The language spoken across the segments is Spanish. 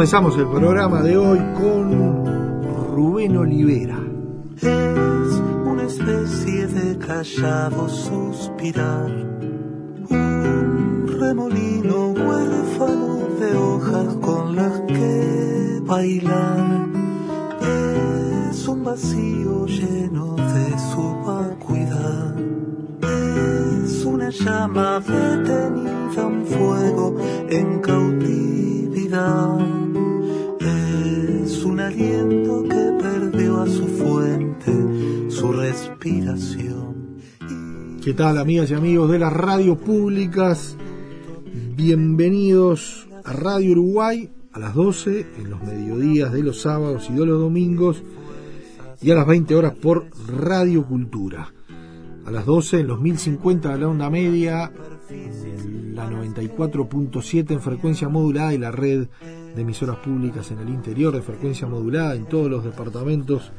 Comenzamos el programa de hoy con Rubén Olivera. Es una especie de callado suspirar, un remolino huérfano de hojas con las que bailar. Es un vacío lleno de su vacuidad. Es una llama detenida, ¿Qué tal amigas y amigos de las radios públicas? Bienvenidos a Radio Uruguay a las 12 en los mediodías de los sábados y de los domingos y a las 20 horas por Radio Cultura. A las 12 en los 1050 de la onda media, la 94.7 en frecuencia modulada y la red de emisoras públicas en el interior de frecuencia modulada en todos los departamentos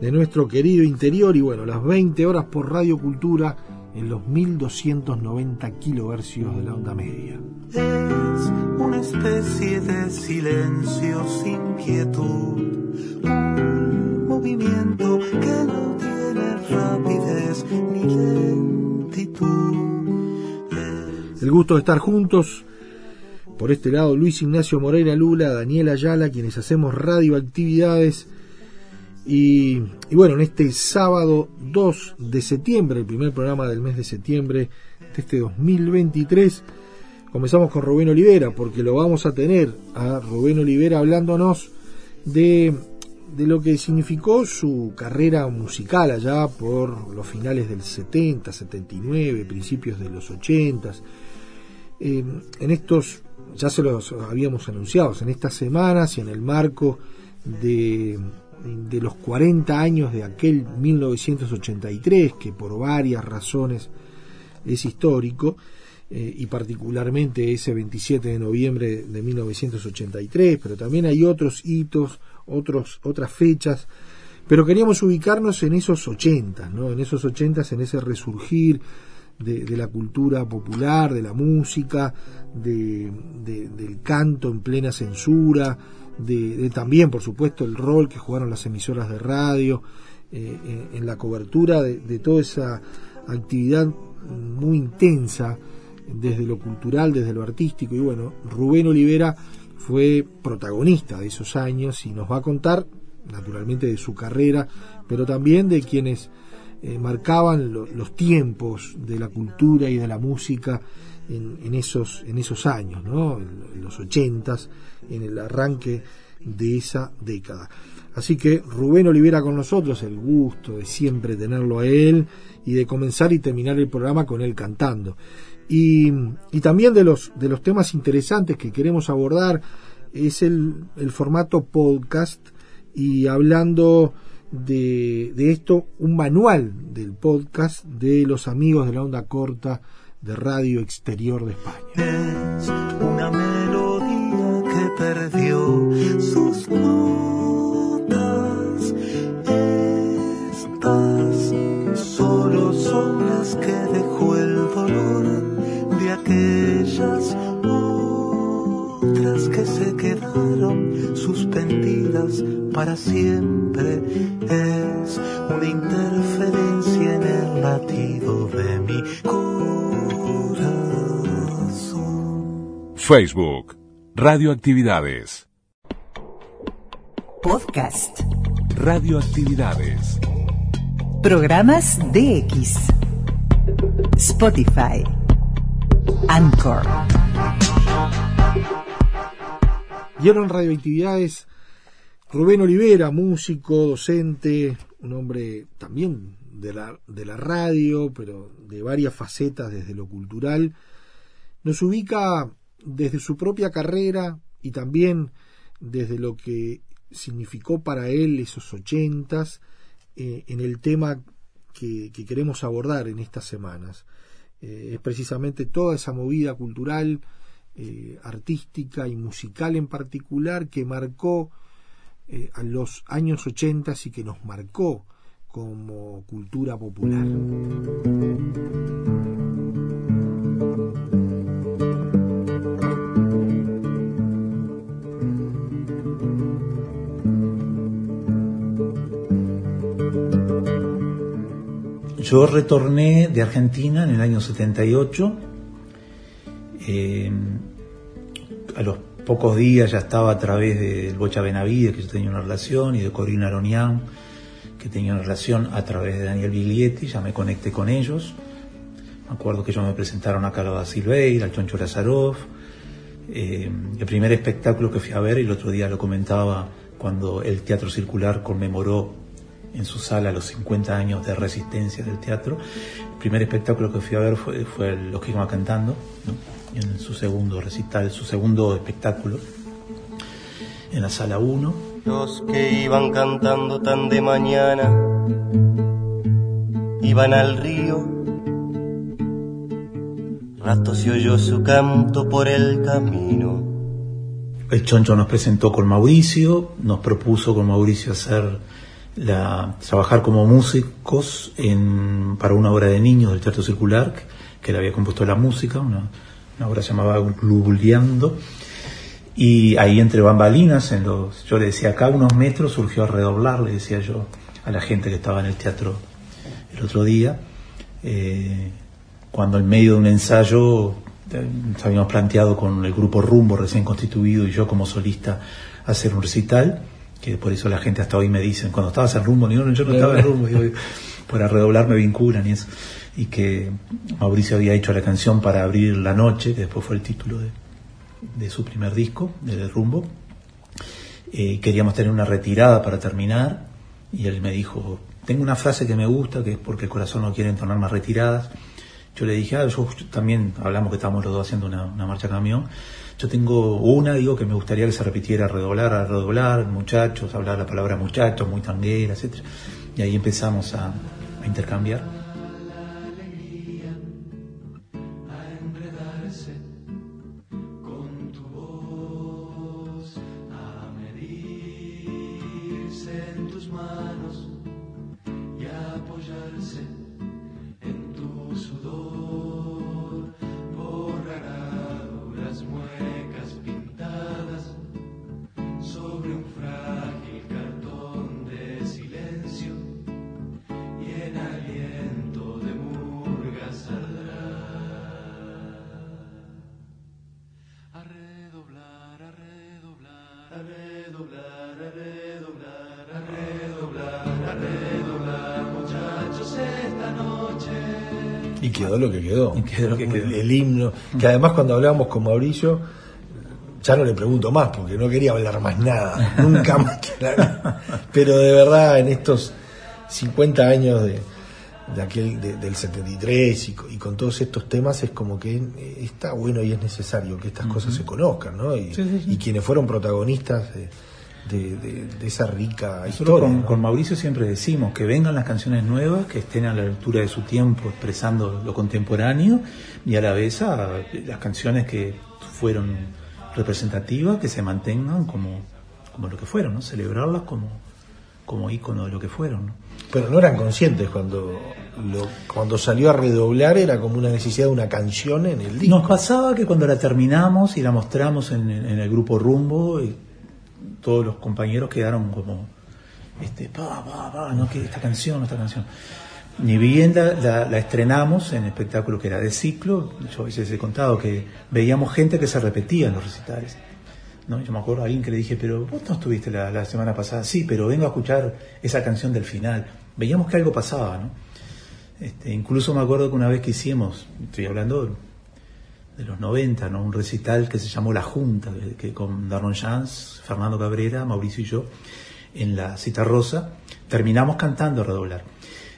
de nuestro querido interior y bueno, las 20 horas por Radio Cultura en los 1290 kilohercios de la onda media. Es una especie de silencio sin quietud, un movimiento que no tiene rapidez ni lentitud. El gusto de estar juntos por este lado, Luis Ignacio Moreira Lula, Daniela Ayala, quienes hacemos radioactividades. Y, bueno, en este sábado 2 de septiembre, el primer programa del mes de septiembre de este 2023, comenzamos con Rubén Olivera, porque lo vamos a tener a Rubén Olivera hablándonos de, de lo que significó su carrera musical allá por los finales del 70, 79, principios de los 80. Eh, en estos ya se los habíamos anunciado, en estas semanas y en el marco de, de los 40 años de aquel 1983, que por varias razones es histórico, eh, y particularmente ese 27 de noviembre de 1983, pero también hay otros hitos, otros, otras fechas, pero queríamos ubicarnos en esos 80, ¿no? en esos 80, en ese resurgir de, la cultura popular, de la música, de, del canto en plena censura, de, también, por supuesto, el rol que jugaron las emisoras de radio eh, en, la cobertura de, toda esa actividad muy intensa desde lo cultural, desde lo artístico. Y bueno, Rubén Olivera fue protagonista de esos años y nos va a contar, naturalmente, de su carrera, pero también de quienes eh, marcaban los tiempos de la cultura y de la música en, esos, en esos años, ¿no? en, los ochentas, en el arranque de esa década. Así que Rubén Olivera con nosotros, el gusto de siempre tenerlo a él y de comenzar y terminar el programa con él cantando. Y, y también de los, de los temas interesantes que queremos abordar es el, el formato podcast y hablando de, de esto un manual del podcast de los amigos de la onda corta de Radio Exterior de España. Es una melodía que perdió sus notas. Estas solo son las que dejó el dolor de aquellas otras que se quedaron suspendidas para siempre es una interferencia Facebook, Radioactividades. Podcast. Radioactividades. Programas DX. Spotify. Anchor. Y ahora en Radioactividades, Rubén Olivera, músico, docente, un hombre también de la, de la radio, pero de varias facetas desde lo cultural, nos ubica desde su propia carrera y también desde lo que significó para él esos ochentas eh, en el tema que, que, queremos abordar en estas semanas. Eh, es precisamente toda esa movida cultural, eh, artística y musical en particular que marcó eh, a los años ochentas y que nos marcó como cultura popular. Yo retorné de Argentina en el año 78. Eh, a los pocos días ya estaba a través del Bocha Benavides, que yo tenía una relación, y de Corina Aronian, que tenía una relación a través de Daniel Biglietti, ya me conecté con ellos. Me acuerdo que ellos me presentaron a Carlos Silveira, al Choncho Lazarov. Eh, el primer espectáculo que fui a ver, y el otro día lo comentaba cuando el Teatro Circular conmemoró en su sala los 50 años de resistencia del teatro. El primer espectáculo que fui a ver fue, fue Los que iban cantando, ¿no? en su segundo recital, su segundo espectáculo, en la sala 1. Los que iban cantando tan de mañana iban al río. Rato se oyó su canto por el camino. El Choncho nos presentó con Mauricio, nos propuso con Mauricio hacer la, trabajar como músicos en, para una obra de niños del Teatro Circular, que, que le había compuesto la música, una, obra llamada Glubuleando. Y ahí entre bambalinas, en los, yo le decía, acá unos metros surgió a redoblar, le decía yo a la gente que estaba en el teatro el otro día, eh, cuando en medio de un ensayo eh, habíamos planteado con el grupo Rumbo recién constituido y yo como solista hacer un recital, que por eso la gente hasta hoy me dicen, cuando estabas en rumbo, yo no, yo no estaba en rumbo, digo, para redoblar me vinculan y eso, y que Mauricio había hecho la canción para abrir la noche, que después fue el título de, de su primer disco, de rumbo, eh, queríamos tener una retirada para terminar, y él me dijo, tengo una frase que me gusta, que es porque el corazón no quiere entonar más retiradas, yo le dije, ah, yo también hablamos que estábamos los dos haciendo una, una marcha camión, yo tengo una, digo, que me gustaría que se repitiera redoblar, a redoblar, muchachos, hablar la palabra muchachos, muy tanguera, etc. Y ahí empezamos a, a intercambiar. Quedó. Que quedó. El, himno. Que además cuando hablábamos con Mauricio, ya no le pregunto más porque no quería hablar más nada. Nunca más Pero de verdad, en estos 50 años de, de aquel de- del 73 y, y con todos estos temas es como que eh, está bueno y es necesario que estas cosas se conozcan, ¿no? Y, Sí, sí, sí. y quienes fueron protagonistas de, de- de- de esa rica Nosotros historia. con, ¿no? con Mauricio siempre decimos que vengan las canciones nuevas, que estén a la altura de su tiempo, expresando lo contemporáneo, y a la vez a las canciones que fueron representativas, que se mantengan como, como lo que fueron, ¿no? celebrarlas como, como ícono de lo que fueron. ¿no? Pero no eran conscientes cuando lo, cuando salió a redoblar era como una necesidad de una canción en el disco. Nos pasaba que cuando la terminamos y la mostramos en, en el grupo Rumbo, y todos los compañeros quedaron como, este, pa, pa, pa, no, que esta canción, esta canción. Ni bien la, la- la estrenamos en espectáculo que era de ciclo, yo a veces he contado que veíamos gente que se repetía en los recitales. ¿no? Yo me acuerdo a alguien que le dije, pero vos no estuviste la, la semana pasada, sí, pero vengo a escuchar esa canción del final. Veíamos que algo pasaba, ¿no? Este, incluso me acuerdo que una vez que hicimos, estoy hablando de los 90, ¿no? un recital que se llamó La Junta, que, que con Darron Jans, Fernando Cabrera, Mauricio y yo, en la Cita Rosa, terminamos cantando a redoblar.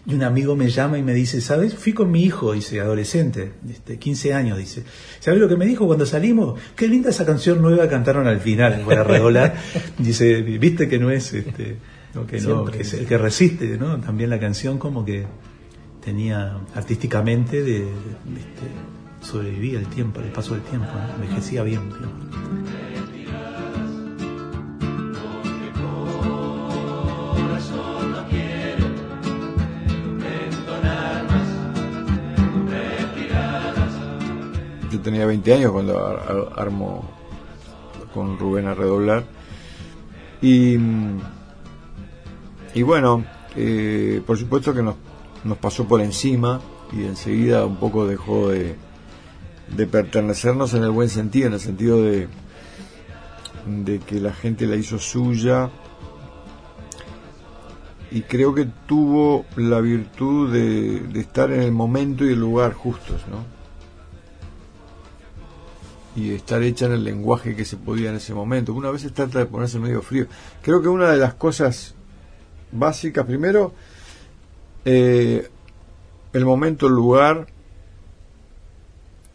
Y un amigo me llama y me dice, ¿sabes? Fui con mi hijo, dice, adolescente, este, 15 años, dice. ¿Sabes lo que me dijo cuando salimos? Qué linda esa canción nueva cantaron al final, para redoblar. dice, viste que no es, este, no, que no, que es el que resiste, ¿no? También la canción como que tenía artísticamente de, de- este, sobrevivía el tiempo, el paso del tiempo, ¿no? envejecía bien. ¿no? Yo tenía 20 años cuando ar- ar- armo con Rubén a redoblar. Y, y bueno, eh, por supuesto que nos, nos pasó por encima y enseguida un poco dejó de, de pertenecernos en el buen sentido, en el sentido de, de que la gente la hizo suya y creo que tuvo la virtud de, estar en el momento y el lugar justos, ¿no? y estar hecha en el lenguaje que se podía en ese momento. Una vez trata de ponerse medio frío. Creo que una de las cosas básicas, primero, eh, el momento, el lugar,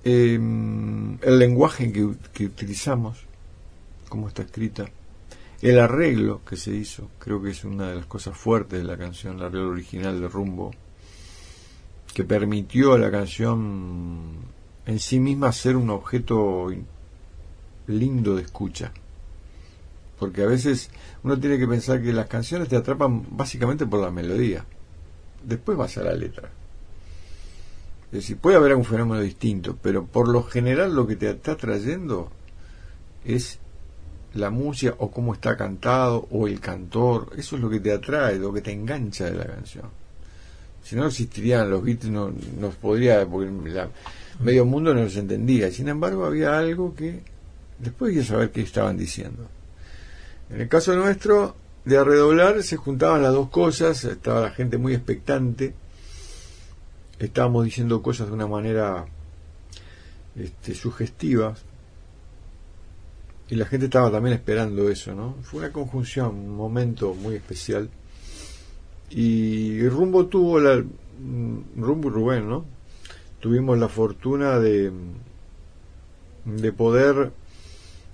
eh, el lenguaje que, que utilizamos, cómo está escrita, el arreglo que se hizo, creo que es una de las cosas fuertes de la canción, el arreglo original de Rumbo, que permitió a la canción en sí misma ser un objeto in- lindo de escucha. Porque a veces uno tiene que pensar que las canciones te atrapan básicamente por la melodía. Después vas a la letra. Es decir, puede haber algún fenómeno distinto, pero por lo general lo que te está trayendo es la música o cómo está cantado o el cantor. Eso es lo que te atrae, lo que te engancha de la canción. Si no existirían los beats, no nos podría, porque la- medio mundo no los entendía. Sin embargo, había algo que después que saber qué estaban diciendo. En el caso nuestro, de a redoblar, se juntaban las dos cosas, estaba la gente muy expectante, estábamos diciendo cosas de una manera este, sugestiva, y la gente estaba también esperando eso, ¿no? Fue una conjunción, un momento muy especial. Y Rumbo tuvo la. mm, Rumbo y Rubén, ¿no? Tuvimos la fortuna de, de poder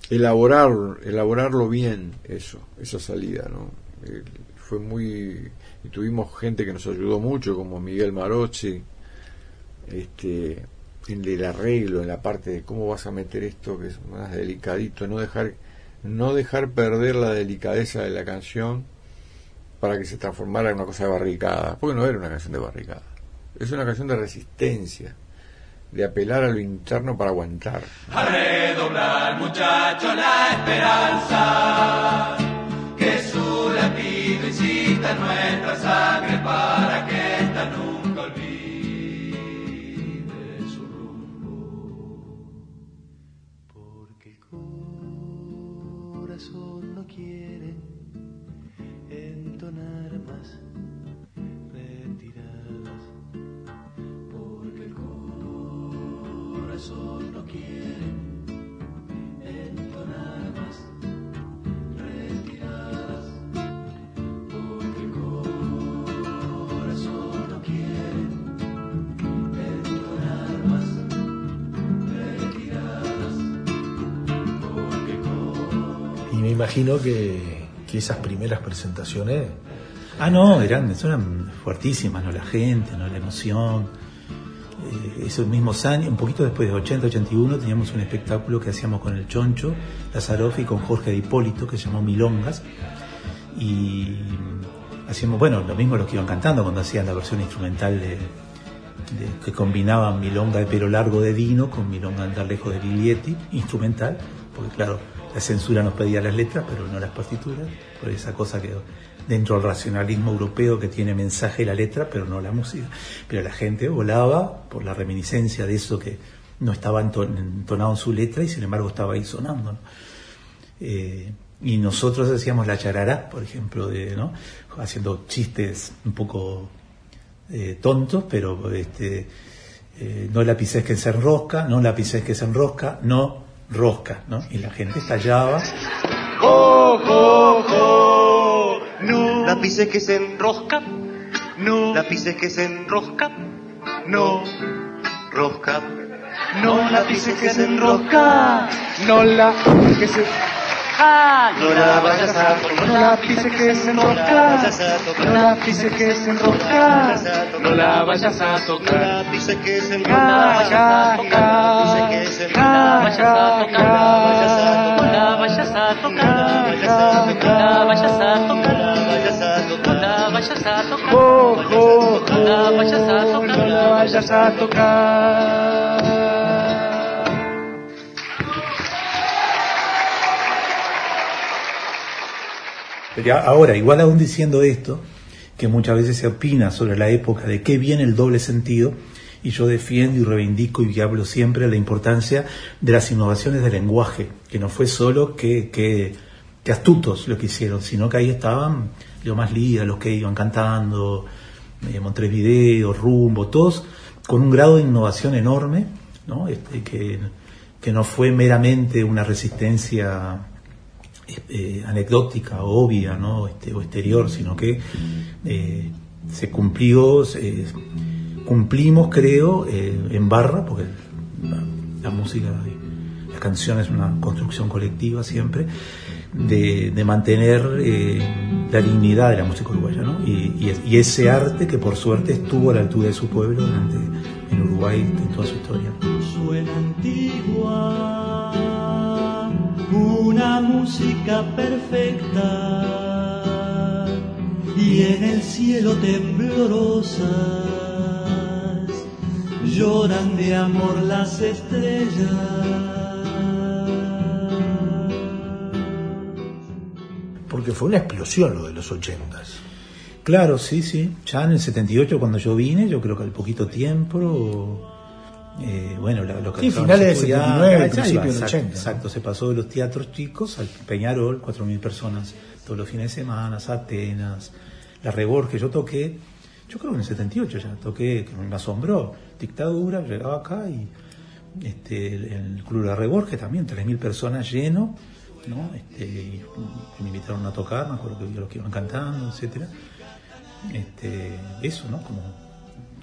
elaborar, elaborarlo bien, eso, esa salida, ¿no? Eh, fue muy. Y tuvimos gente que nos ayudó mucho, como Miguel Marochi, este, en el arreglo, en la parte de cómo vas a meter esto que es más delicadito, no dejar, no dejar perder la delicadeza de la canción para que se transformara en una cosa de barricada, porque no era una canción de barricada, es una canción de resistencia, de apelar a lo interno para aguantar. A redoblar, muchachos, la esperanza. Imagino que, esas primeras presentaciones Ah, no, eran, eran fuertísimas, ¿no? La gente, ¿no? La emoción. Eh, esos mismos años, un poquito después de 80, 81, teníamos un espectáculo que hacíamos con el Choncho, Lazaroff y con Jorge de Hipólito, que se llamó Milongas. Y hacíamos, bueno, lo mismo los que iban cantando cuando hacían la versión instrumental de, de- que combinaban milonga de pelo largo de Dino con milonga andar lejos de Biglietti, instrumental, porque claro, la censura nos pedía las letras, pero no las partituras, por esa cosa que dentro del racionalismo europeo que tiene mensaje la letra, pero no la música. Pero la gente volaba por la reminiscencia de eso que no estaba entonado en su letra y sin embargo estaba ahí sonando. Eh, y nosotros hacíamos la charará, por ejemplo, de, ¿no? haciendo chistes un poco eh, tontos, pero este, eh, no la que se enrosca, no la que se enrosca, no rosca, ¿no? Y la gente estallaba. ¡Jo, jo, jo! No. La pises que se enrosca, no. La pises que se enrosca, no. Rosca. No la pises que se enrosca, no la que se no la vayas a tocar, no la pises que se enrosca, no la pises que se enrosca, no la vayas a tocar, no la pises que se enrosca, no la vayas a tocar, no la vayas a tocar, no la vayas a tocar, no la vayas a tocar, no la vayas a tocar, no la vayas a tocar, no la vayas a tocar. Pero ahora, igual aún diciendo esto, que muchas veces se opina sobre la época de qué viene el doble sentido, y yo defiendo y reivindico y hablo siempre de la importancia de las innovaciones del lenguaje, que no fue solo que, que, astutos lo que hicieron, sino que ahí estaban los más líderes, los que iban cantando, eh, Montevideo, Rumbo, todos con un grado de innovación enorme, ¿no? Este, que, que no fue meramente una resistencia eh, anecdótica, obvia, ¿no? Este, o exterior, sino que eh, se cumplió, cumplimos, creo, eh, en barra, porque la, música, la canción es una construcción colectiva siempre, de, mantener la dignidad de la música uruguaya, ¿no? Y, ese arte que por suerte estuvo a la altura de su pueblo durante, en Uruguay en toda su historia. Una música perfecta y en el cielo temblorosas lloran de amor las estrellas. Porque fue una explosión lo de los ochentas. Claro, sí, sí. Ya en el 78 cuando yo vine, yo creo que al poquito tiempo eh, bueno, lo que sí, finales del 79, principios del 80. Exacto, se pasó de los teatros chicos al Peñarol, 4.000 personas todos los fines de semana, Atenas, la Reborges. Yo toqué, yo creo que en el 78 ya toqué, que me asombró, dictadura, llegaba acá y este, el, Club la Reborges también, 3.000 personas lleno, ¿no? Este, y me invitaron a tocar, me acuerdo que los que iban cantando, etcétera. Este, eso, ¿no? Como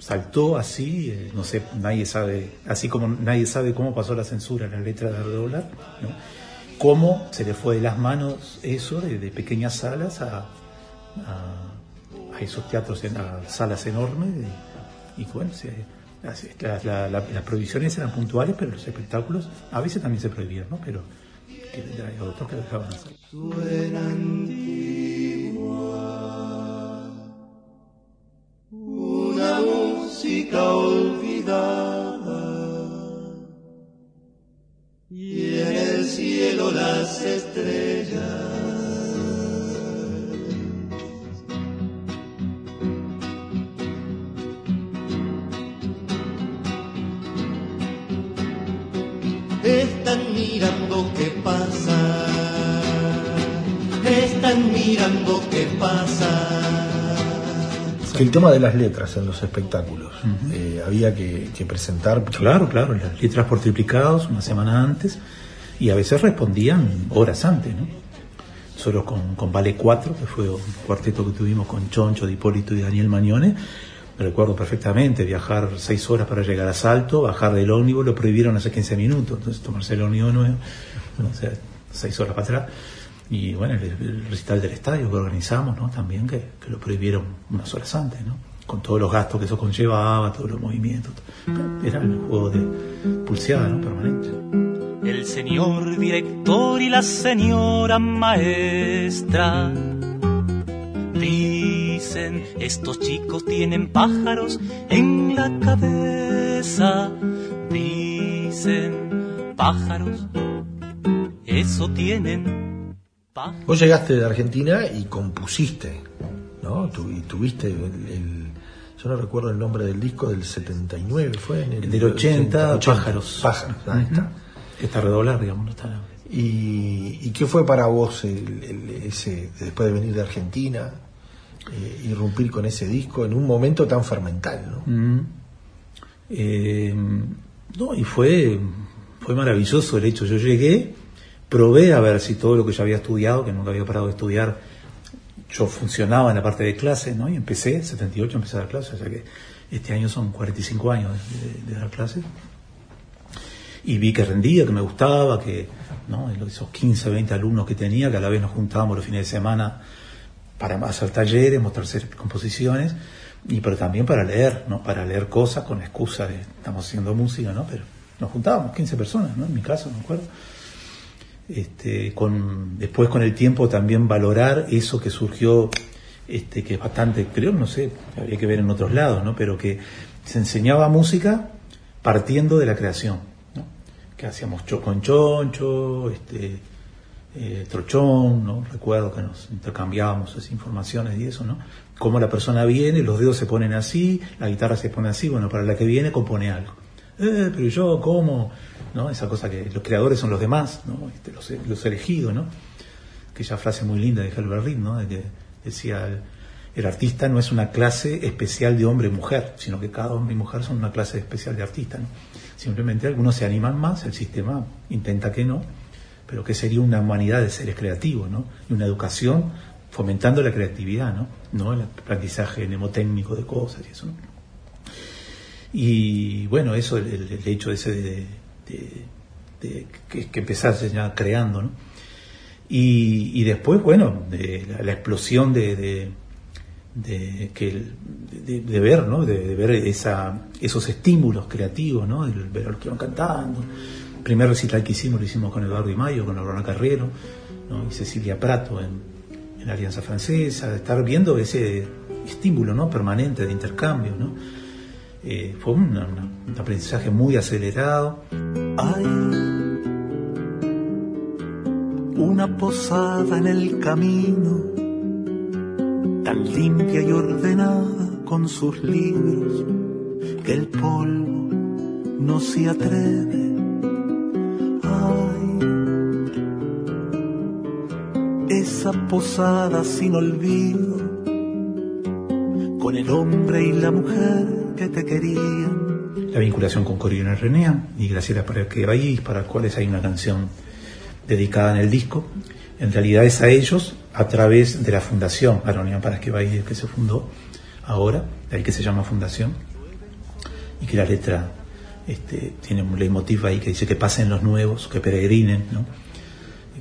saltó así, eh, no sé, nadie sabe, así como nadie sabe cómo pasó la censura en la letra de Ardola, ¿no? cómo se le fue de las manos eso de, pequeñas salas a, a, esos teatros, en, a salas enormes, y, bueno, las prohibiciones eran puntuales, pero los espectáculos a veces también se prohibían, ¿no? Pero hay otros que dejaban hacer. Olvidada y en el cielo las estrellas. El tema de las letras en los espectáculos, eh, había que, presentar... Claro, claro, las letras por triplicados una semana antes y a veces respondían horas antes, ¿no? Solo con, con Vale 4, que fue un cuarteto que tuvimos con Choncho, Hipólito y Daniel Mañone, me recuerdo perfectamente, viajar seis horas para llegar a Salto, bajar del ómnibus, lo prohibieron hace 15 minutos, entonces tomarse el ómnibus nuevo, o sea, seis horas para atrás y bueno, el, recital del estadio que organizamos, ¿no? También que, lo prohibieron unas horas antes, ¿no? Con todos los gastos que eso conllevaba, todos los movimientos. Era el juego de pulseada, ¿no? Permanente. El señor director y la señora maestra dicen, estos chicos tienen pájaros en la cabeza. Dicen, pájaros, eso tienen Vos llegaste de Argentina y compusiste, ¿no? Tu- y tuviste el, el- yo no recuerdo el nombre del disco del 79, fue en el Del 80, 80, Pájaros. Pájaros, ahí está. Está redoblar, digamos, no está. ¿Y, y qué fue para vos el- el- ese después de venir de Argentina, eh, irrumpir con ese disco en un momento tan fermental, ¿no? Mm. Eh, no, y fue, fue maravilloso el hecho. Yo llegué, probé a ver si todo lo que yo había estudiado, que nunca había parado de estudiar, yo funcionaba en la parte de clases, ¿no? Y empecé, 78 empecé a dar clases, o sea que este año son 45 años de, de- de dar clases. Y vi que rendía, que me gustaba, que ¿no? esos 15, 20 alumnos que tenía, que a la vez nos juntábamos los fines de semana para hacer talleres, mostrar composiciones, y pero también para leer, ¿no? Para leer cosas con excusa de estamos haciendo música, ¿no? Pero nos juntábamos 15 personas, ¿no? En mi caso, me acuerdo. Este, con, después con el tiempo también valorar eso que surgió, este, que es bastante, creo, no sé, habría que ver en otros lados, ¿no? Pero que se enseñaba música partiendo de la creación. Que hacíamos cho con choncho, este, eh, trochón, ¿no? Recuerdo que nos intercambiábamos esas informaciones y eso, ¿no? Cómo la persona viene, los dedos se ponen así, la guitarra se pone así, bueno, para la que viene compone algo. Eh, pero yo, ¿cómo? Esa cosa que los creadores son los demás. Este, los, elegidos, ¿no? Aquella frase muy linda de Helbert Reed, ¿no? De que decía, el, artista no es una clase especial de hombre y mujer, sino que cada hombre y mujer son una clase especial de artista. Simplemente algunos se animan más, el sistema intenta que no, pero que sería una humanidad de seres creativos, ¿no? Y una educación fomentando la creatividad, ¿no? No el aprendizaje mnemotécnico de cosas y eso, ¿no? Y bueno, eso, el, el- el hecho ese de, de- de que, que ya creando, ¿no? Y, y después, bueno, de la, la explosión de, de, que de, ver, ¿no? De, ver esa, esos estímulos creativos, ¿no? El ver a los que iban cantando. El primer recital que hicimos lo hicimos con Eduardo y Mayo, con Aurora Carrero, ¿no? Y Cecilia Prato en, en la Alianza Francesa, de estar viendo ese estímulo, ¿no? Permanente de intercambio, ¿no? Eh, fue un, un aprendizaje muy acelerado. Hay una posada en el camino, tan limpia y ordenada con sus libros, que el polvo no se atreve. Ay, esa posada sin olvido, con el hombre y la mujer que la vinculación con Corina Renea y Graciela para las cuales hay una canción dedicada en el disco. En realidad es a ellos a través de la fundación Aronía para que Baís que se fundó ahora, de ahí que se llama Fundación, y que la letra este, tiene un leitmotiv ahí que dice que pasen los nuevos, que peregrinen, ¿no?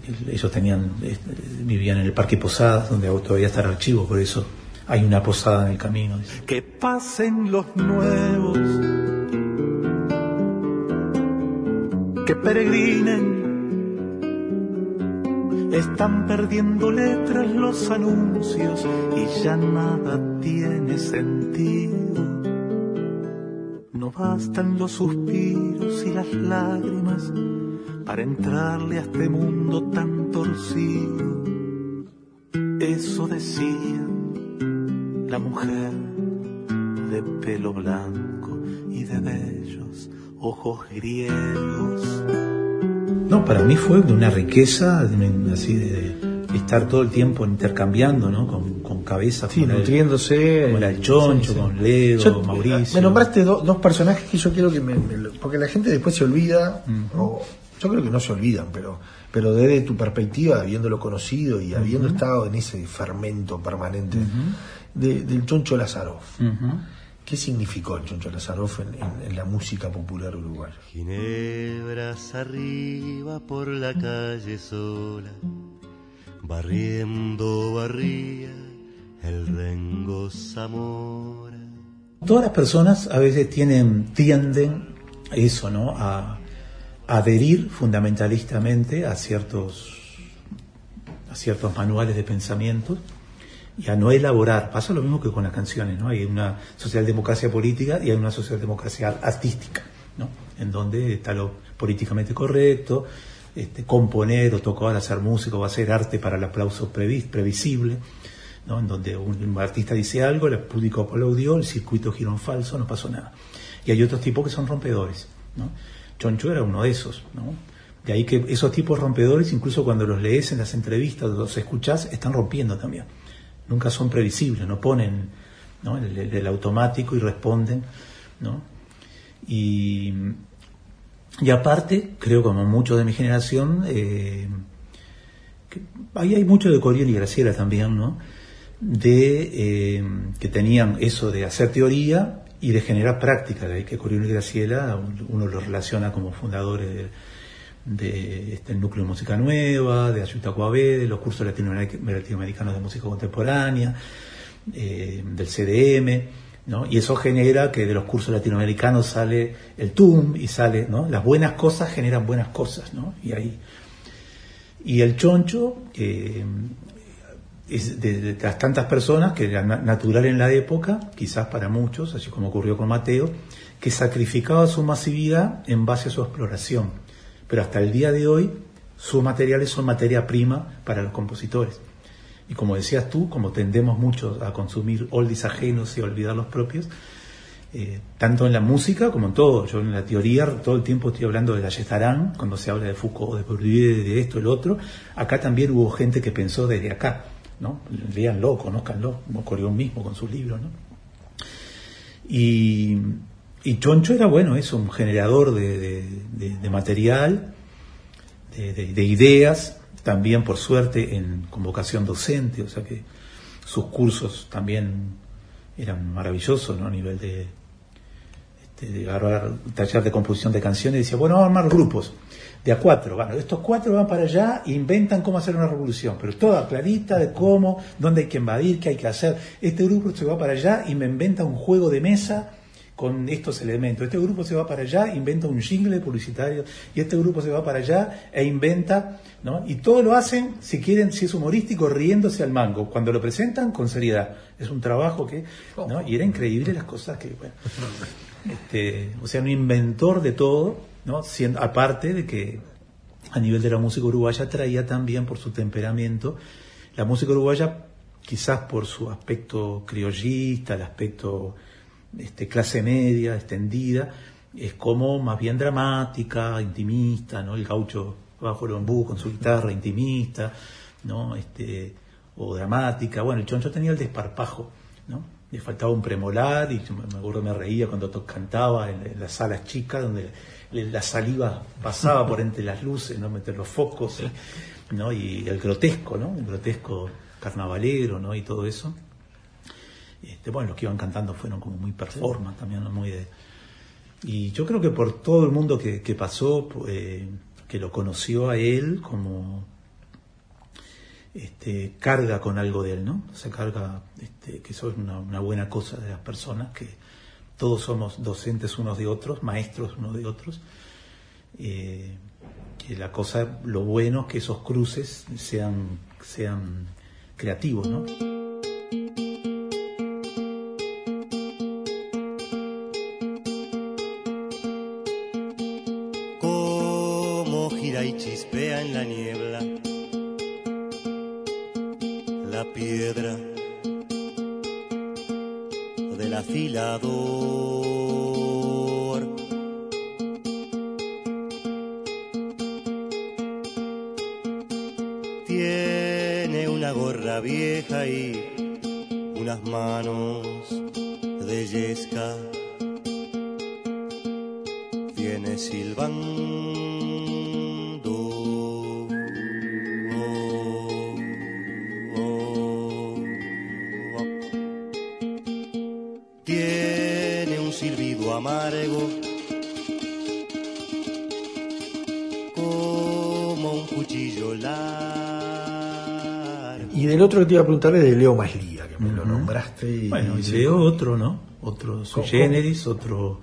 Que ellos tenían, este, vivían en el Parque Posadas, donde todavía está el archivo, por eso hay una posada en el camino. que pasen los nuevos, que peregrinen. Están perdiendo letras los anuncios y ya nada tiene sentido. No bastan los suspiros y las lágrimas para entrarle a este mundo tan torcido. Eso decía la mujer de pelo blanco y de bellos ojos griegos. No, para mí fue de una riqueza así de, estar todo el tiempo intercambiando, ¿no? Con, con cabeza. Sí, la- nutriéndose. Como la del Choncho, Sí, sí. con Leo, Yo- Mauricio. Me nombraste do- dos personajes que yo quiero que me, Porque la gente después se olvida, o yo creo que no se olvidan, pero, pero desde tu perspectiva, habiéndolo conocido y habiendo estado en ese fermento permanente. De- del Choncho Lazaroff. Ujú. ¿Qué significó el Choncho Lazaroff en, en- en la música popular uruguaya? Ginebras arriba por la calle sola, barriendo barría el rengo Zamora. Todas las personas a veces tienen, tienden a eso, ¿no? A, a adherir fundamentalistamente a ciertos, a ciertos manuales de pensamiento y a no elaborar. Pasa lo mismo que con las canciones, ¿no? Hay una socialdemocracia política y hay una socialdemocracia artística, ¿no? En donde está lo políticamente correcto, este, componer o tocar, hacer música o hacer arte para el aplauso previsible, ¿no? en donde un, artista dice algo, el público aplaudió, el circuito giró en falso, no pasó nada. Y hay otros tipos que son rompedores. ¿no? Choncho era uno de esos. ¿no? De ahí que esos tipos rompedores, incluso cuando los lees en las entrevistas, los escuchás, están rompiendo también. Nunca son previsibles, no ponen ¿no? El, automático y responden. ¿no? Y, y aparte, creo como muchos de mi generación, eh, ahí hay mucho de Coriel y Graciela también, ¿no? de eh, que tenían eso de hacer teoría y de generar práctica, de ahí que Coriel y Graciela uno los relaciona como fundadores de de este, el núcleo de música nueva, de Ayuta de los cursos latinoamericanos de música contemporánea, eh, del CDM, ¿no? y eso genera que de los cursos latinoamericanos sale el TUM y sale, ¿no? las buenas cosas generan buenas cosas, ¿no? y ahí y el choncho es de, las tantas personas que era natural en la época, quizás para muchos, así como ocurrió con Mateo, que sacrificaba su masividad en base a su exploración pero hasta el día de hoy sus materiales son materia prima para los compositores. Y como decías tú, como tendemos mucho a consumir oldies ajenos y olvidar los propios, eh, tanto en la música como en todo. Yo en la teoría todo el tiempo estoy hablando de la Yetarán, cuando se habla de Foucault, de Bourdieu, de esto, el otro. Acá también hubo gente que pensó desde acá, ¿no? Leanlo, conózcanlo, como Corión mismo con sus libros, ¿no? Y, y Choncho era, bueno, es un generador de, material, de, ideas, también por suerte en convocación docente, o sea que sus cursos también eran maravillosos, ¿no? A nivel de, este, de agarrar taller de composición de canciones, y decía, bueno, vamos a armar grupos de a cuatro. Bueno, estos cuatro van para allá inventan cómo hacer una revolución, pero toda clarita de cómo, dónde hay que invadir, qué hay que hacer. Este grupo se va para allá y me inventa un juego de mesa con estos elementos. Este grupo se va para allá, inventa un jingle publicitario, y este grupo se va para allá e inventa, ¿no? Y todo lo hacen, si quieren, si es humorístico, riéndose al mango. Cuando lo presentan, con seriedad. Es un trabajo que, ¿no? Y era increíble las cosas que, bueno, este, o sea, un inventor de todo, ¿no? Siendo, aparte de que a nivel de la música uruguaya traía también por su temperamento, la música uruguaya, quizás por su aspecto criollista, el aspecto este, clase media, extendida, es como más bien dramática, intimista, ¿no? El gaucho bajo el bambú con su guitarra intimista, ¿no? Este, o dramática. Bueno, el choncho tenía el desparpajo, ¿no? Le faltaba un premolar y me acuerdo me reía cuando cantaba en, las salas chicas donde la saliva pasaba por entre las luces, ¿no? Meter los focos, ¿no? Y el grotesco, ¿no? El grotesco carnavalero, ¿no? Y todo eso. Este, bueno, los que iban cantando fueron como muy performance también, muy de... Y yo creo que por todo el mundo que, pasó, eh, que lo conoció a él, como este, carga con algo de él, ¿no? Se carga, este, que eso es una, buena cosa de las personas, que todos somos docentes unos de otros, maestros unos de otros. Eh, que la cosa, lo bueno es que esos cruces sean, sean creativos, ¿no? Te iba a preguntar de Leo Maslía, que me lo nombraste. Y, bueno, y Leo otro, ¿no? Otro su generis, otro.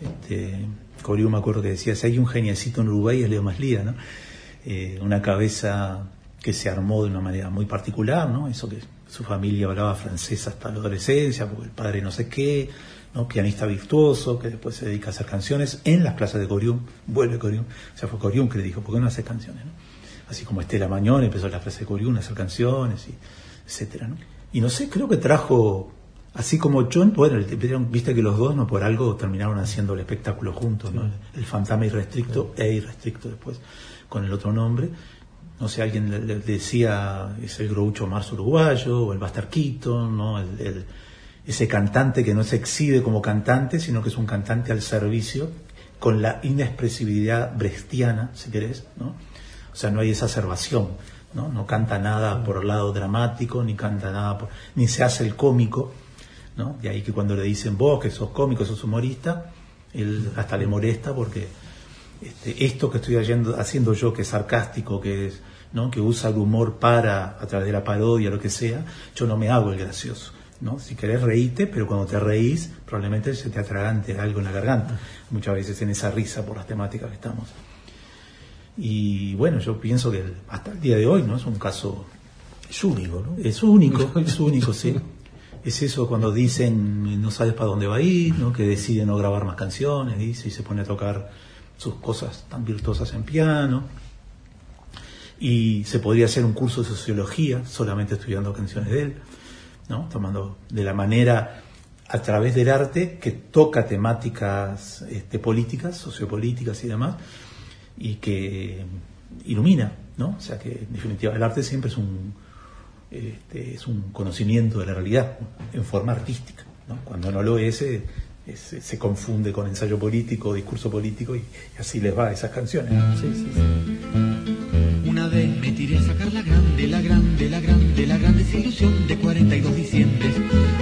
Este, Coriú me acuerdo que decía: si hay un geniecito en Uruguay es Leo Maslía, ¿no? Eh, una cabeza que se armó de una manera muy particular, ¿no? Eso que su familia hablaba francés hasta la adolescencia, porque el padre no sé qué, ¿no? pianista virtuoso, que después se dedica a hacer canciones en las plazas de Corium, vuelve Corium, o sea, fue Corium que le dijo, ¿por qué no hace canciones? ¿no? Así como Estela Mañón empezó plazas de Corium a hacer canciones, y etcétera, ¿no? Y no sé, creo que trajo, así como John, bueno, viste que los dos no por algo terminaron haciendo el espectáculo juntos, ¿no? El fantasma irrestricto e irrestricto después, con el otro nombre. No sé, alguien le, decía, es el Groucho Mars uruguayo, o el Buster Keaton, ¿no? el ese cantante que no se exhibe como cantante, sino que es un cantante al servicio, con la inexpresividad brechtiana, si querés, ¿no? O sea, no hay exacerbación, ¿no? No canta nada por el lado dramático, ni canta nada por, ni se hace el cómico, ¿no? De ahí que cuando le dicen vos que sos cómico, sos humorista, él hasta le molesta porque este, esto que estoy haciendo, yo, que es sarcástico, que es, ¿no? que usa el humor para, a través de la parodia, lo que sea, yo no me hago el gracioso. ¿no? Si querés reíte, pero cuando te reís, probablemente se te atragante algo en la garganta, muchas veces en esa risa por las temáticas que estamos. Y bueno, yo pienso que hasta el día de hoy, ¿no? Es un caso... Es único, ¿no? Es único, es único, sí. Es eso cuando dicen no sabes para dónde va a ir, ¿no? Que decide no grabar más canciones, dice, y se pone a tocar sus cosas tan virtuosas en piano. Y se podría hacer un curso de sociología solamente estudiando canciones de él ¿no? tomando de la manera a través del arte que toca temáticas este, políticas, sociopolíticas y demás, y que ilumina, ¿no? O sea que en definitiva el arte siempre es un, este, es un conocimiento de la realidad en forma artística, ¿no? Cuando no lo es, eh, se confunde con ensayo político, discurso político y, así les va a esas canciones. Sí, sí, Una vez me tiré a sacar la grande, la grande, la grande, la grande desilusión de 42 diciembre.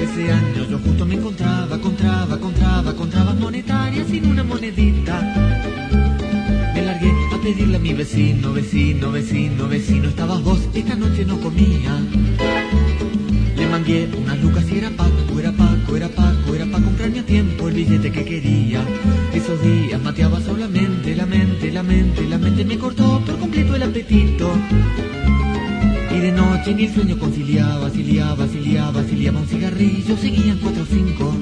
Ese año yo justo me encontraba, encontraba, encontraba, encontraba monetaria sin una monedita. Pedirle a mi vecino, vecino, vecino, vecino, estabas vos, esta noche no comía. Le mangué unas lucas y era Paco, era Paco, era Paco, era para comprarme a tiempo el billete que quería. Esos días mateaba solamente la mente, la mente, la mente me cortó por completo el apetito. Y de noche ni el sueño conciliaba, ciliaba, ciliaba, ciliaba un cigarrillo, seguían cuatro o cinco.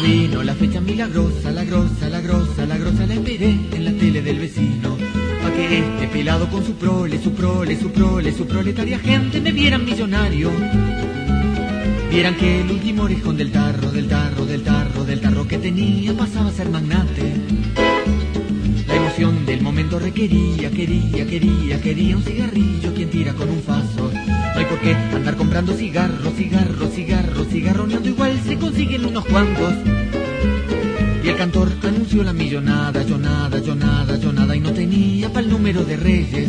Vino la fecha milagrosa, la grosa, la grosa, la grosa, la esperé en la tele del vecino que este pelado con su prole, su prole, su prole, su proletaria gente me vieran millonario. Vieran que el último orejón del tarro, del tarro, del tarro, del tarro que tenía pasaba a ser magnate. La emoción del momento requería, quería, quería, quería un cigarrillo quien tira con un faso. No hay por qué andar comprando cigarros, cigarros, cigarros, cigarroneando igual se unos cuantos. Y el cantor anunció la millonada, yo nada, yo nada, yo nada, y no tenía para el número de reyes.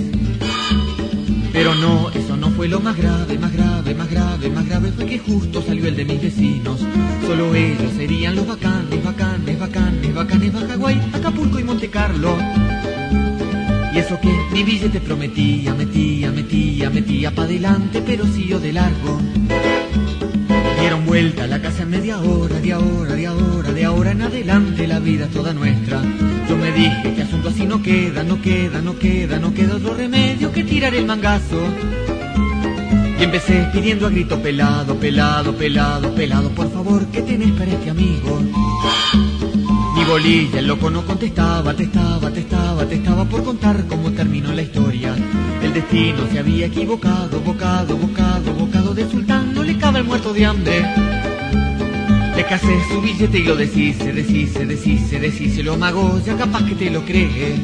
Pero no, eso no fue lo más grave, más grave, más grave, más grave fue que justo salió el de mis vecinos. Solo ellos serían los bacanes, bacanes, bacanes, bacanes, Bajaguay, Acapulco y Monte Carlo. Y eso que mi billete prometía, metía, metía, metía pa' adelante, pero siguió de largo. Vuelta a la casa en media hora, de ahora, de ahora, de ahora en adelante la vida es toda nuestra. Yo me dije que asunto así no queda, no queda, no queda, no queda otro remedio que tirar el mangazo. Y empecé pidiendo a grito pelado, pelado, pelado, pelado, por favor, ¿qué tenés para este amigo? Mi bolilla, el loco no contestaba, te estaba, te estaba, te estaba por contar cómo terminó la historia. El destino se había equivocado, bocado, bocado, bocado de sultán, el muerto de hambre. Le casé su billete y lo deshice, deshice, deshice, deshice, lo amagó, ya capaz que te lo cree.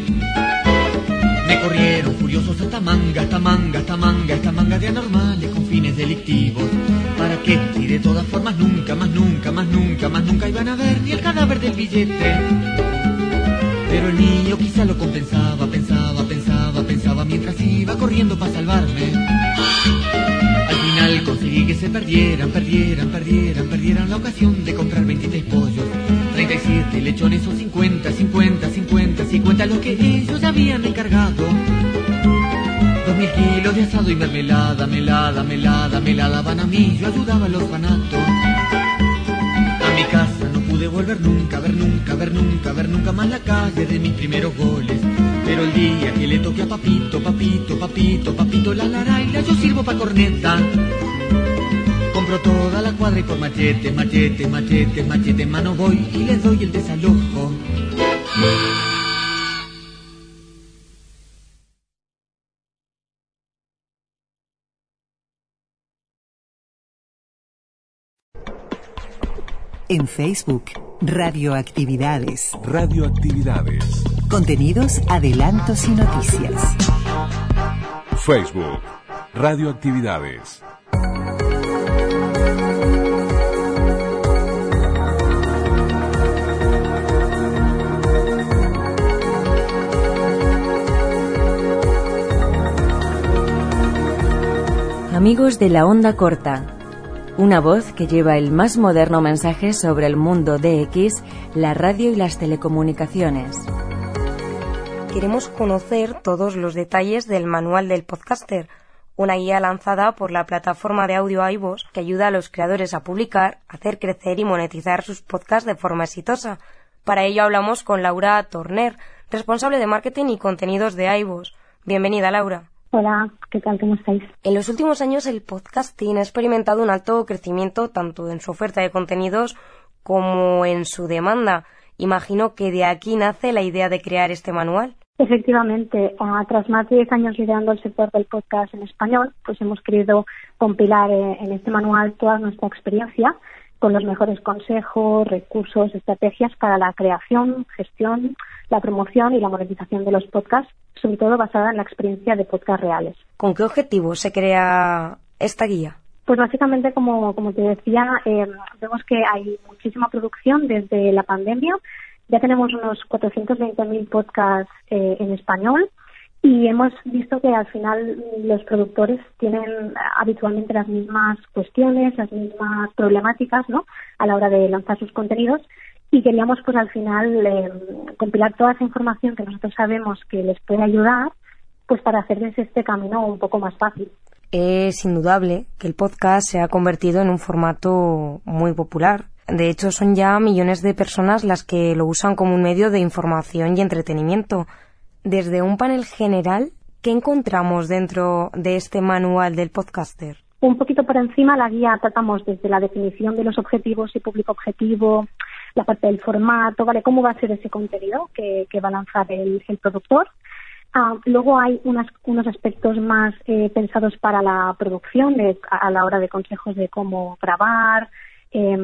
Me corrieron furiosos hasta manga, hasta manga, hasta manga, esta manga de anormales con fines delictivos. ¿Para qué? Si de todas formas nunca, más nunca, más nunca, más nunca iban a ver ni el cadáver del billete. Pero el niño quizá lo compensaba, pensaba, pensaba, pensaba mientras iba corriendo para salvarme. Al final conseguí que se perdieran, perdieran, perdieran, perdieran la ocasión de comprar 23 pollos, 37 lechones o 50, 50, 50, 50 lo que ellos habían encargado. Dos mil kilos de asado y mermelada, melada, melada, melada van a mí, yo ayudaba a los fanatos. A mi casa no pude volver nunca, ver nunca, ver nunca, ver nunca más la calle de mis primeros goles. Pero el día que le toque a papito, papito, papito, papito, la laraila, yo sirvo pa' corneta cubro toda la cuadra y por machete, machete, machete, machete mano voy y les doy el desalojo. En Facebook, Radioactividades. Radioactividades. Contenidos, adelantos y noticias. Facebook, Radioactividades. Amigos de la onda corta, una voz que lleva el más moderno mensaje sobre el mundo DX, la radio y las telecomunicaciones. Queremos conocer todos los detalles del manual del podcaster, una guía lanzada por la plataforma de audio iVoox que ayuda a los creadores a publicar, hacer crecer y monetizar sus podcasts de forma exitosa. Para ello hablamos con Laura Torner, responsable de marketing y contenidos de iVoox. Bienvenida, Laura. Hola, ¿qué tal? ¿Cómo estáis? En los últimos años el podcasting ha experimentado un alto crecimiento tanto en su oferta de contenidos como en su demanda. Imagino que de aquí nace la idea de crear este manual. Efectivamente, tras más de 10 años liderando el sector del podcast en español, pues hemos querido compilar eh, en este manual toda nuestra experiencia con los mejores consejos, recursos, estrategias para la creación, gestión, la promoción y la monetización de los podcasts, sobre todo basada en la experiencia de podcasts reales. ¿Con qué objetivo se crea esta guía? Pues básicamente, como, como te decía, eh, vemos que hay muchísima producción desde la pandemia. Ya tenemos unos 420.000 podcasts eh, en español y hemos visto que al final los productores tienen habitualmente las mismas cuestiones, las mismas problemáticas, ¿no? A la hora de lanzar sus contenidos y queríamos pues al final eh, compilar toda esa información que nosotros sabemos que les puede ayudar pues para hacerles este camino un poco más fácil. Es indudable que el podcast se ha convertido en un formato muy popular. De hecho, son ya millones de personas las que lo usan como un medio de información y entretenimiento desde un panel general, ¿qué encontramos dentro de este manual del podcaster? Un poquito por encima la guía tratamos desde la definición de los objetivos y público objetivo, la parte del formato, ¿vale? ¿Cómo va a ser ese contenido que, va a lanzar el, productor? Ah, luego hay unos aspectos más eh, pensados para la producción, a la hora de consejos de cómo grabar, eh,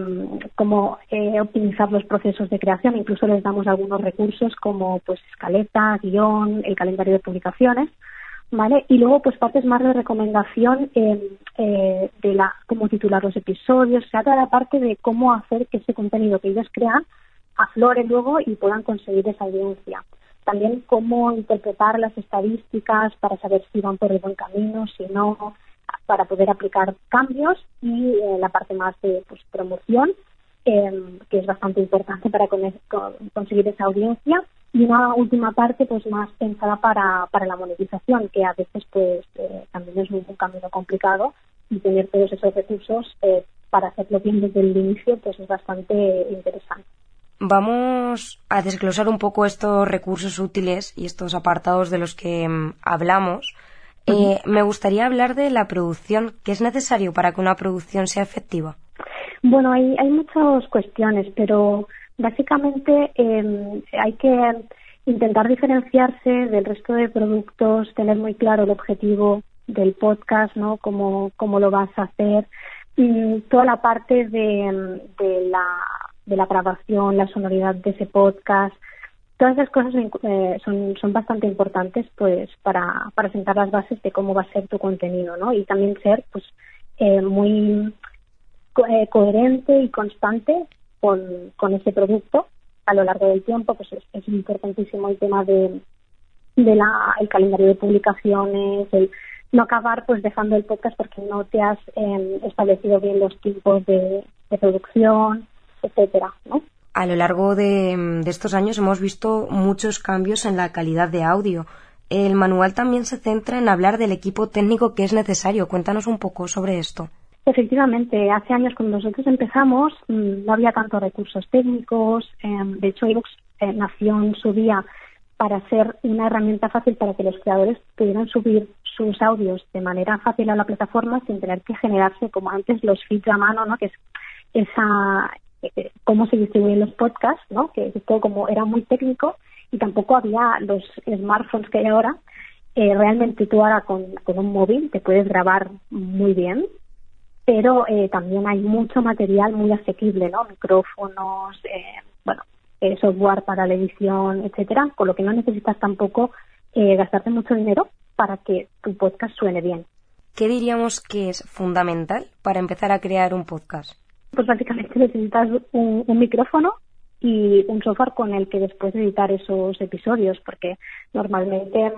cómo eh, optimizar los procesos de creación. Incluso les damos algunos recursos como pues escaleta, guion, el calendario de publicaciones. ¿Vale? Y luego, pues partes más de recomendación em, eh, de la cómo titular los episodios, o sea, toda la parte de cómo hacer que ese contenido que ellos crean aflore luego y puedan conseguir esa audiencia. También cómo interpretar las estadísticas para saber si van por el buen camino, si no, para poder aplicar cambios y eh, la parte más de pues, promoción, em, que es bastante importante para conseguir esa audiencia y una última parte pues más pensada para, para la monetización que a veces pues eh, también es un, camino complicado y tener todos esos recursos eh, para hacerlo bien desde el inicio pues es bastante interesante. Vamos a desglosar un poco estos recursos útiles y estos apartados de los que em, hablamos eh, me gustaría hablar de la producción. ¿Qué es necesario para que una producción sea efectiva? Bueno, hay, hay muchas cuestiones, pero básicamente em, hay que intentar diferenciarse del resto de productos, tener muy claro el objetivo del podcast, ¿no? Cómo, cómo lo vas a hacer, y toda la parte de, de, la, de la grabación, la sonoridad de ese podcast, todas esas cosas eh, son, son bastante importantes pues para, para sentar las bases de cómo va a ser tu contenido ¿no? y también ser pues eh, muy eh, coherente y constante con, con ese producto a lo largo del tiempo pues es, importantísimo el tema de, la, el calendario de publicaciones el no acabar pues dejando el podcast porque no te has establecido bien los tiempos de, de producción etcétera ¿no? a lo largo de, estos años hemos visto muchos cambios en la calidad de audio. El manual también se centra en hablar del equipo técnico que es necesario. Cuéntanos un poco sobre esto. Efectivamente, hace años cuando nosotros empezamos mm, no había tantos recursos técnicos. Em, de hecho, iVoox eh, nació en su día para ser una herramienta fácil para que los creadores pudieran subir sus audios de manera fácil a la plataforma sin tener que generarse como antes los feeds a mano, ¿no? Que es esa eh, cómo se distribuyen los podcasts, ¿no? Que todo como era muy técnico y tampoco había los smartphones que hay ahora. Eh, realmente tú ahora con, con un móvil te puedes grabar muy bien, pero eh, también hay mucho material muy asequible, ¿no? Micrófonos, eh, bueno, eh, software para la edición, etcétera, con lo que no necesitas tampoco eh, gastarte mucho dinero para que tu podcast suene bien. ¿Qué diríamos que es fundamental para empezar a crear un podcast? Pues básicamente necesitas un, un micrófono y un software con el que después editar esos episodios, porque normalmente,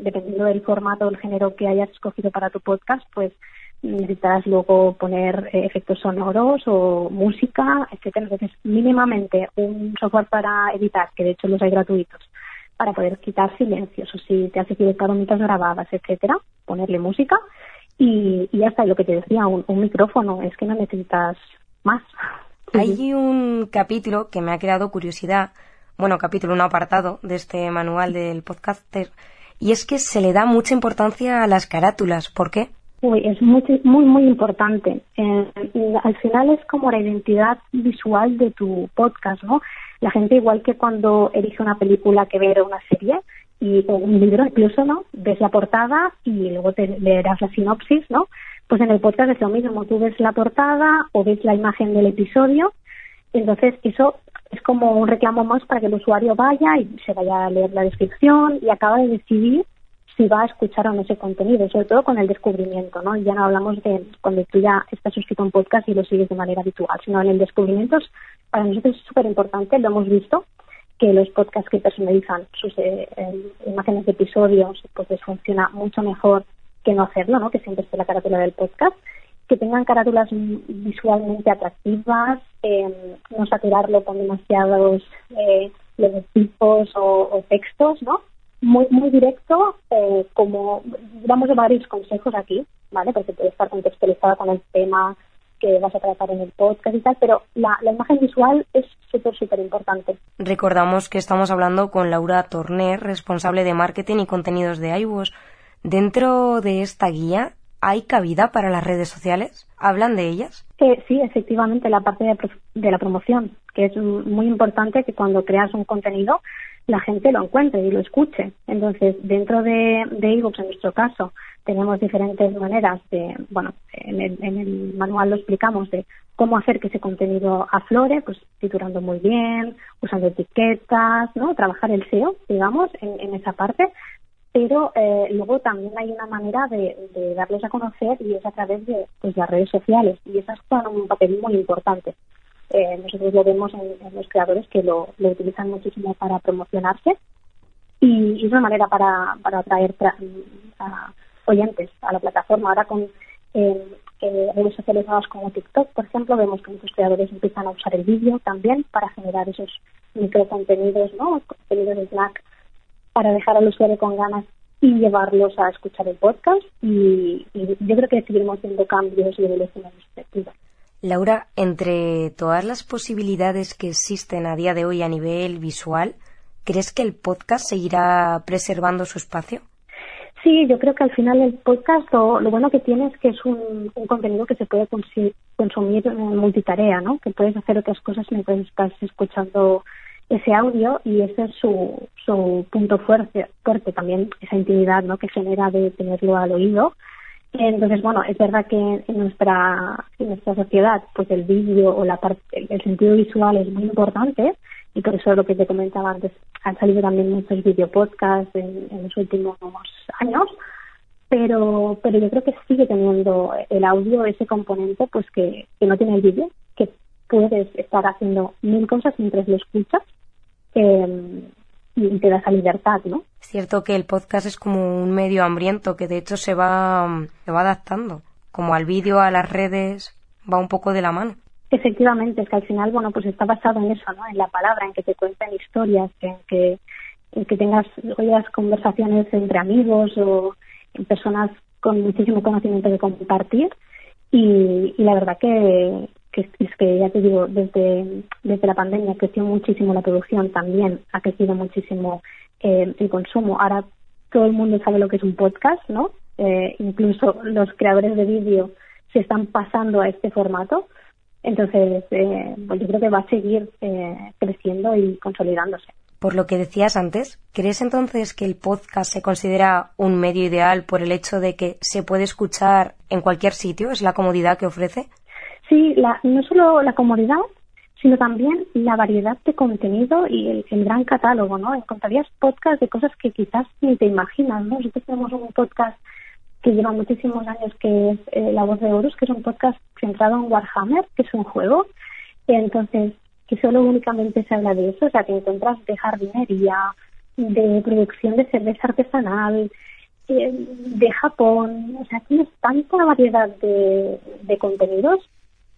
dependiendo del formato o el género que hayas escogido para tu podcast, pues necesitarás luego poner eh, efectos sonoros o música, etcétera. Entonces, mínimamente un software para editar, que de hecho los hay gratuitos, para poder quitar silencios o si te has equivocado mientras grabadas, etcétera, ponerle música y, y. Y lo que te decía, un, un micrófono, es que no necesitas más. Hay un capítulo que me ha creado curiosidad, bueno, capítulo, un apartado de este manual del podcaster, y es que se le da mucha importancia a las carátulas. ¿Por qué? Uy, es muy, muy, muy importante. Eh, al final es como la identidad visual de tu podcast, ¿no? La gente, igual que cuando elige una película que ver o una serie, y o un libro incluso, ¿no? Ves la portada y luego te leerás la sinopsis, ¿no? Pues en el podcast es lo mismo, tú ves la portada o ves la imagen del episodio, entonces eso es como un reclamo más para que el usuario vaya y se vaya a leer la descripción y acaba de decidir si va a escuchar o no ese contenido, sobre todo con el descubrimiento, ¿no? Ya no hablamos de cuando tú ya estás suscrito a un podcast y lo sigues de manera habitual, sino en el descubrimiento para nosotros es súper importante, lo hemos visto, que los podcasts que personalizan sus eh, eh, imágenes de episodios, pues les funciona mucho mejor que no hacerlo, ¿no? Que siempre esté la carátula del podcast, que tengan carátulas visualmente atractivas, eh, no saturarlo con demasiados eh, logotipos o, o textos, ¿no? Muy muy directo, eh, como vamos a varios consejos aquí, ¿vale? Porque puede estar contextualizada con el tema que vas a tratar en el podcast y tal, pero la, la imagen visual es súper, súper importante. Recordamos que estamos hablando con Laura Torner, responsable de marketing y contenidos de iVoox. Dentro de esta guía, ¿hay cabida para las redes sociales? ¿Hablan de ellas? Eh, sí, efectivamente, la parte de, de la promoción, que es muy importante que cuando creas un contenido la gente lo encuentre y lo escuche. Entonces, dentro de, de en nuestro caso, tenemos diferentes maneras de, bueno, en el, en el manual lo explicamos de cómo hacer que ese contenido aflore, pues titulando muy bien, usando etiquetas, ¿no? Trabajar el SEO, digamos, en, en esa parte. Pero eh, luego también hay una manera de, de, darlos a conocer y es a través de pues, las redes sociales. Y esas juegan un papel muy importante. Eh, nosotros lo vemos en, los creadores que lo, utilizan muchísimo para promocionarse y, es una manera para, para atraer oyentes a la plataforma. Ahora con eh, eh, redes sociales nuevas como TikTok, por ejemplo, vemos que muchos creadores empiezan a usar el vídeo también para generar esos microcontenidos, ¿no? contenidos de snack para dejar al usuario con ganas y llevarlos a escuchar el podcast y, yo creo que seguiremos viendo cambios y evoluciones respectivas. Laura, entre todas las posibilidades que existen a día de hoy a nivel visual, ¿crees que el podcast seguirá preservando su espacio? Sí, yo creo que al final el podcast lo, lo bueno que tiene es que es un, contenido que se puede consumir en multitarea, ¿no? Que puedes hacer otras cosas mientras estás escuchando ese audio y ese es su, su punto fuerte, fuerte también, esa intimidad, ¿no? Que genera de tenerlo al oído entonces, bueno, es verdad que en nuestra, en nuestra sociedad, pues el vídeo o la parte, el sentido visual es muy importante y por eso lo que te comentaba antes, han salido también muchos videopodcasts en, en los últimos años, pero, pero yo creo que sigue teniendo el audio ese componente, pues que, que no tiene el vídeo, que puedes estar haciendo mil cosas mientras lo escuchas. Eh, y te da esa libertad, ¿no? Es cierto que el podcast es como un medio hambriento que de hecho se va, se va adaptando, como al vídeo, a las redes, va un poco de la mano. Efectivamente, es que al final, bueno, pues está basado en eso, ¿no? En la palabra, en que te cuenten historias, en que, en que tengas oigas conversaciones entre amigos o en personas con muchísimo conocimiento de compartir. Y, y la verdad que, es que ya te digo, desde, desde la pandemia creció muchísimo la producción también, ha crecido muchísimo eh, el consumo. Ahora todo el mundo sabe lo que es un podcast, ¿no? eh, incluso los creadores de vídeo se están pasando a este formato. Entonces, eh, pues yo creo que va a seguir eh, creciendo y consolidándose. Por lo que decías antes, ¿crees entonces que el podcast se considera un medio ideal por el hecho de que se puede escuchar en cualquier sitio? ¿Es la comodidad que ofrece? Sí, la, no solo la comodidad, sino también la variedad de contenido y el, gran catálogo, ¿no? Encontrarías podcasts de cosas que quizás ni te imaginas, ¿no? Nosotros tenemos un podcast que lleva muchísimos años que es eh, La Voz de Horus, que es un podcast centrado en Warhammer, que es un juego. Entonces, que solo únicamente se habla de eso, o sea, que encuentras de jardinería, de producción de cerveza artesanal, eh, de Japón, o sea, tienes tanta variedad de, de contenidos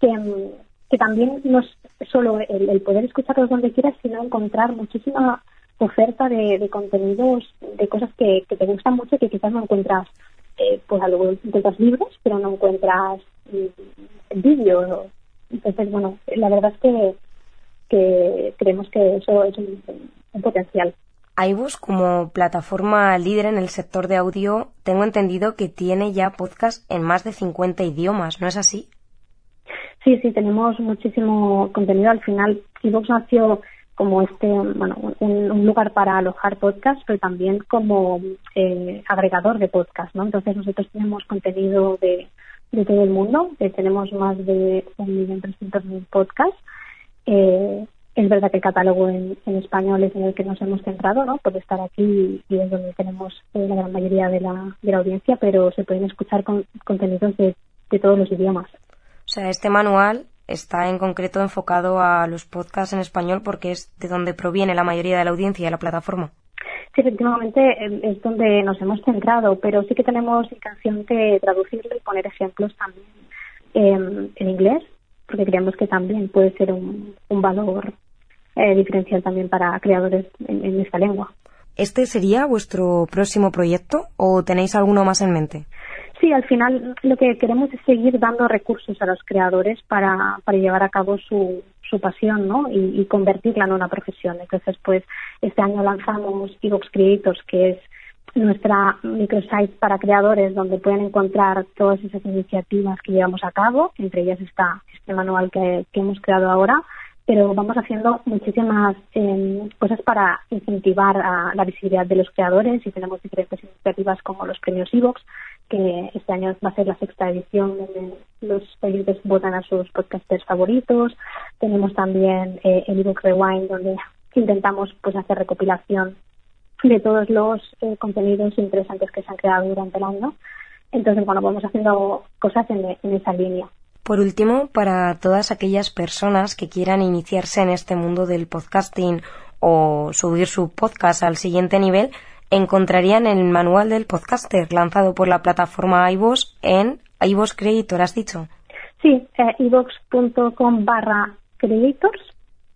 que, que también no es solo el, poder escucharlos donde quieras, sino encontrar muchísima oferta de, contenidos, de cosas que, te gustan mucho y que quizás no encuentras, eh, pues algo encuentras libros, pero no encuentras mm, vídeos. Entonces, bueno, la verdad es que, que creemos que eso es un, un potencial. iVoox, como plataforma líder en el sector de audio, tengo entendido que tiene ya podcast en más de 50 idiomas, ¿no es así? Sí, sí, tenemos muchísimo contenido. Al final, Evox nació como este, bueno, un, lugar para alojar podcasts, pero también como eh, agregador de podcasts, ¿no? Entonces nosotros tenemos contenido de, de todo el mundo, eh, tenemos más de 1.300.000 podcasts. Eh, es verdad que el catálogo en, español es en el que nos hemos centrado, ¿no? Por estar aquí y es donde tenemos eh, la gran mayoría de la, de la audiencia, pero se pueden escuchar con, contenidos de, de todos los idiomas. O sea, este manual está en concreto enfocado a los podcasts en español porque es de donde proviene la mayoría de la audiencia de la plataforma. Sí, efectivamente es donde nos hemos centrado, pero sí que tenemos intención de traducirlo y poner ejemplos también en inglés, porque creemos que también puede ser un, valor eh, diferencial también para creadores en esta lengua. ¿Este sería vuestro próximo proyecto o tenéis alguno más en mente? Sí, al final lo que queremos es seguir dando recursos a los creadores para, para llevar a cabo su, su pasión ¿no? y, convertirla en una profesión. Entonces, pues este año lanzamos Evox Creators, que es nuestra microsite para creadores donde pueden encontrar todas esas iniciativas que llevamos a cabo. Entre ellas está este manual que, hemos creado ahora pero vamos haciendo muchísimas em, cosas para incentivar la visibilidad de los creadores y tenemos diferentes iniciativas como los premios Evox, que este año va a ser la sexta edición donde los oyentes votan a sus podcasters favoritos. Tenemos también eh, el Evox Rewind, donde intentamos pues hacer recopilación de todos los eh, contenidos interesantes que se han creado durante el año. Entonces, bueno, vamos haciendo cosas en esa línea. Por último, para todas aquellas personas que quieran iniciarse en este mundo del podcasting o subir su podcast al siguiente nivel, encontrarían el manual del podcaster lanzado por la plataforma iVoox en iVoox Creator, ¿has dicho? Sí, eh, barra creators.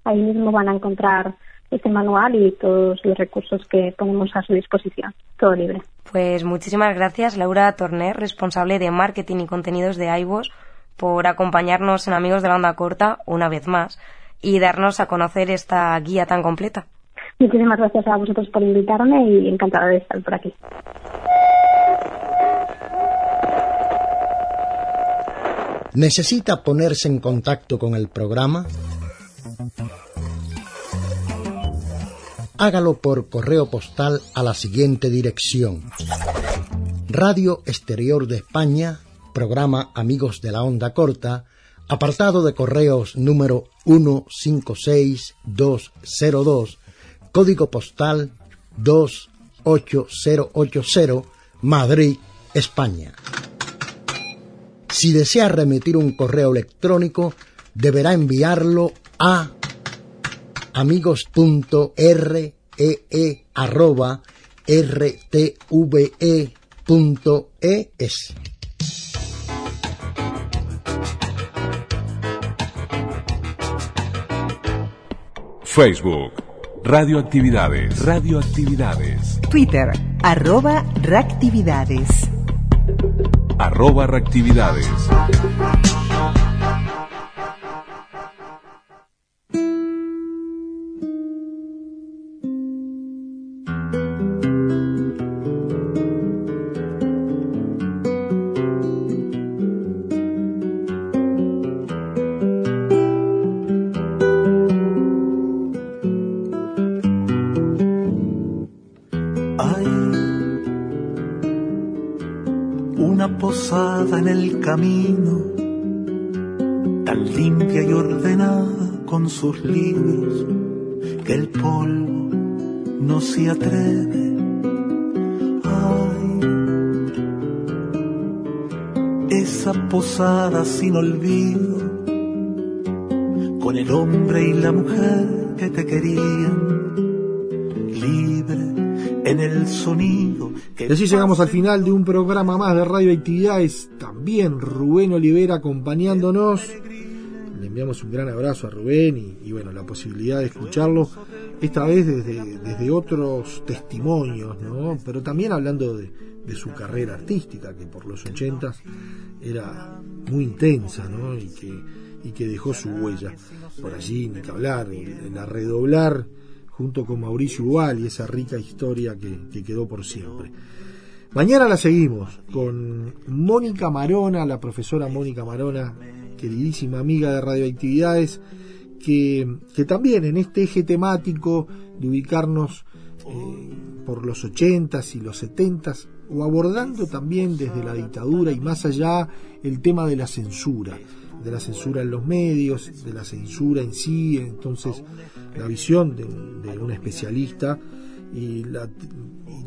Ahí mismo van a encontrar este manual y todos los recursos que ponemos a su disposición. Todo libre. Pues muchísimas gracias, Laura Torner, responsable de marketing y contenidos de iVoox por acompañarnos en Amigos de la Onda Corta una vez más y darnos a conocer esta guía tan completa. Muchísimas gracias a vosotros por invitarme y encantada de estar por aquí. ¿Necesita ponerse en contacto con el programa? Hágalo por correo postal a la siguiente dirección. Radio Exterior de España, programa Amigos de la Onda Corta, apartado de correos número 156202, código postal 28080, Madrid, España. Si desea remitir un correo electrónico, deberá enviarlo a amigos.re@rtve.es. Facebook, Radioactividades. Radioactividades. Twitter, arroba reactividades. Arroba reactividades. Camino, tan limpia y ordenada con sus libros, que el polvo no se atreve. Ay, esa posada sin olvido, con el hombre y la mujer que te querían, libre en el sonido. Y así llegamos al final de un programa más de radioactividades. También Rubén Olivera acompañándonos. Le enviamos un gran abrazo a Rubén y, y bueno, la posibilidad de escucharlo, esta vez desde, desde otros testimonios, ¿no? Pero también hablando de, de su carrera artística, que por los ochentas era muy intensa, ¿no? Y que, y que dejó su huella por allí, ni que hablar, en la redoblar junto con Mauricio Ubal y esa rica historia que, que, quedó por siempre. Mañana la seguimos con Mónica Marona, la profesora Mónica Marona, queridísima amiga de radioactividades, que, que también en este eje temático de ubicarnos eh, por los ochentas y los setentas, o abordando también desde la dictadura y más allá el tema de la censura de la censura en los medios, de la censura en sí, entonces la visión de, un especialista y,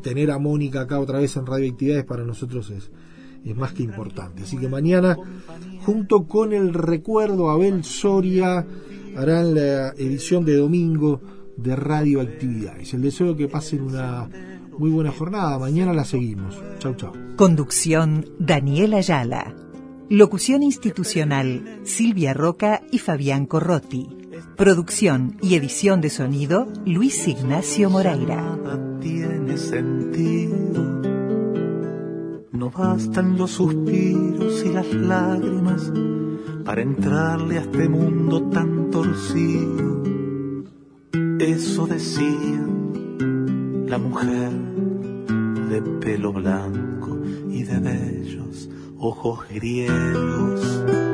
tener a Mónica acá otra vez en radioactividades para nosotros es, es más que importante. Así que mañana, junto con el recuerdo, Abel Soria harán la edición de domingo de radioactividades. El deseo que pasen una muy buena jornada. Mañana la seguimos. Chau, chau. Conducción Daniela Ayala. Locución institucional, Silvia Roca y Fabián Corrotti. Producción y edición de sonido, Luis Ignacio Moreira. Nada tiene sentido. No bastan los suspiros y las lágrimas para entrarle a este mundo tan torcido. Eso decía la mujer de pelo blanco y de bellos ojos griegos